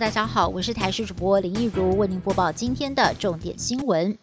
大家好，我是台视主播林一如，为您播报今天的重点新闻。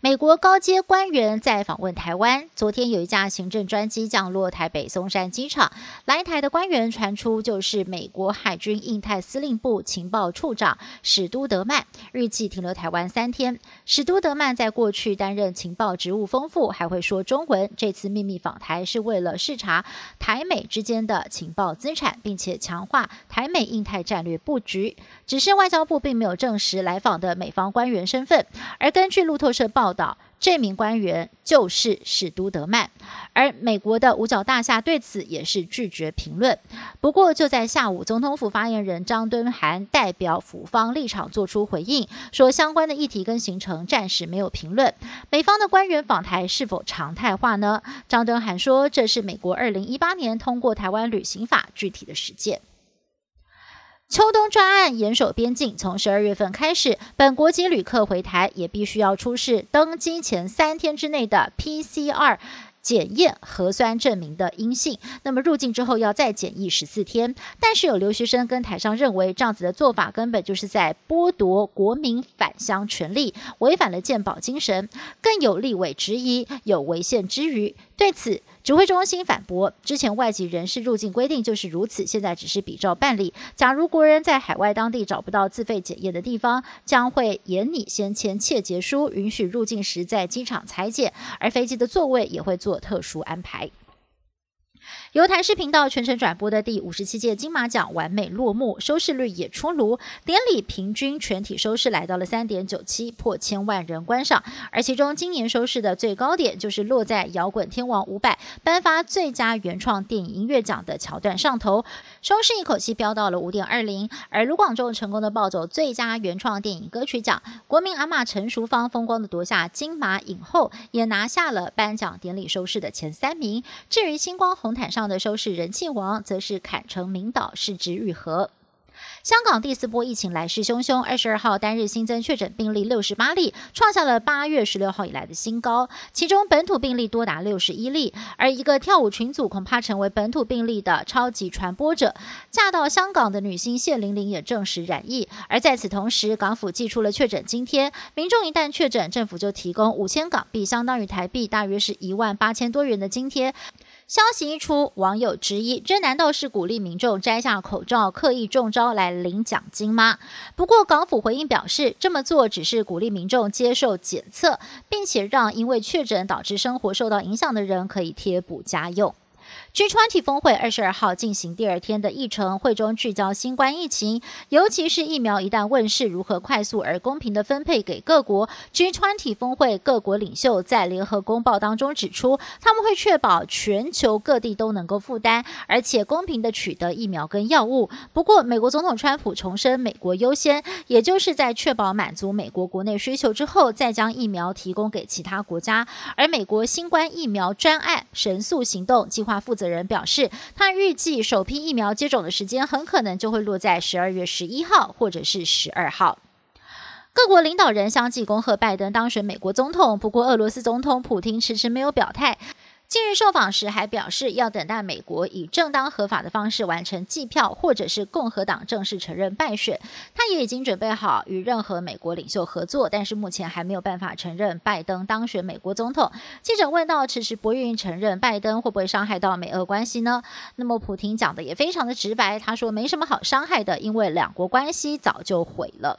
美国高阶官员在访问台湾。昨天有一架行政专机降落台北松山机场，来台的官员传出就是美国海军印太司令部情报处长史都德曼，预计停留台湾三天。史都德曼在过去担任情报职务丰富，还会说中文。这次秘密访台是为了视察台美之间的情报资产，并且强化台美印太战略布局。只是外交部并没有证实来访的美方官员身份。而根据路透社报，报道，这名官员就是史都德曼，而美国的五角大厦对此也是拒绝评论。不过就在下午，总统府发言人张敦涵代表府方立场做出回应，说相关的议题跟行程暂时没有评论。美方的官员访台是否常态化呢？张敦涵说，这是美国二零一八年通过台湾旅行法具体的实践。秋冬专案严守边境，从十二月份开始，本国籍旅客回台也必须要出示登机前三天之内的 PCR 检验核酸证明的阴性。那么入境之后要再检疫十四天。但是有留学生跟台商认为，这样子的做法根本就是在剥夺国民返乡权利，违反了健保精神。更有立委质疑有违宪之余，对此。指挥中心反驳，之前外籍人士入境规定就是如此，现在只是比照办理。假如国人在海外当地找不到自费检验的地方，将会严拟先签切结书，允许入境时在机场裁剪，而飞机的座位也会做特殊安排。由台视频道全程转播的第五十七届金马奖完美落幕，收视率也出炉，典礼平均全体收视来到了三点九七，破千万人观赏。而其中今年收视的最高点就是落在摇滚天王伍佰颁发最佳原创电影音乐奖的桥段上头，收视一口气飙到了五点二零。而卢广仲成功的抱走最佳原创电影歌曲奖，国民阿妈陈淑芳风光的夺下金马影后，也拿下了颁奖典礼收视的前三名。至于星光红毯上。的收视人气王则是坎城名导市值愈合。香港第四波疫情来势汹汹，二十二号单日新增确诊病例六十八例，创下了八月十六号以来的新高。其中本土病例多达六十一例，而一个跳舞群组恐怕成为本土病例的超级传播者。嫁到香港的女星谢玲玲也证实染疫。而在此同时，港府寄出了确诊津贴，民众一旦确诊，政府就提供五千港币，相当于台币大约是一万八千多元的津贴。消息一出，网友质疑：这难道是鼓励民众摘下口罩、刻意中招来领奖金吗？不过，港府回应表示，这么做只是鼓励民众接受检测，并且让因为确诊导致生活受到影响的人可以贴补家用。G20 峰会二十二号进行第二天的议程，会中聚焦新冠疫情，尤其是疫苗一旦问世，如何快速而公平的分配给各国。G20 峰会各国领袖在联合公报当中指出，他们会确保全球各地都能够负担，而且公平的取得疫苗跟药物。不过，美国总统川普重申美国优先，也就是在确保满足美国国内需求之后，再将疫苗提供给其他国家。而美国新冠疫苗专案神速行动计划负责。人表示，他预计首批疫苗接种的时间很可能就会落在十二月十一号或者是十二号。各国领导人相继恭贺拜登当选美国总统，不过俄罗斯总统普京迟迟没有表态。近日受访时还表示，要等待美国以正当合法的方式完成计票，或者是共和党正式承认败选。他也已经准备好与任何美国领袖合作，但是目前还没有办法承认拜登当选美国总统。记者问到，迟迟不愿意承认拜登，会不会伤害到美俄关系呢？那么普廷讲的也非常的直白，他说没什么好伤害的，因为两国关系早就毁了。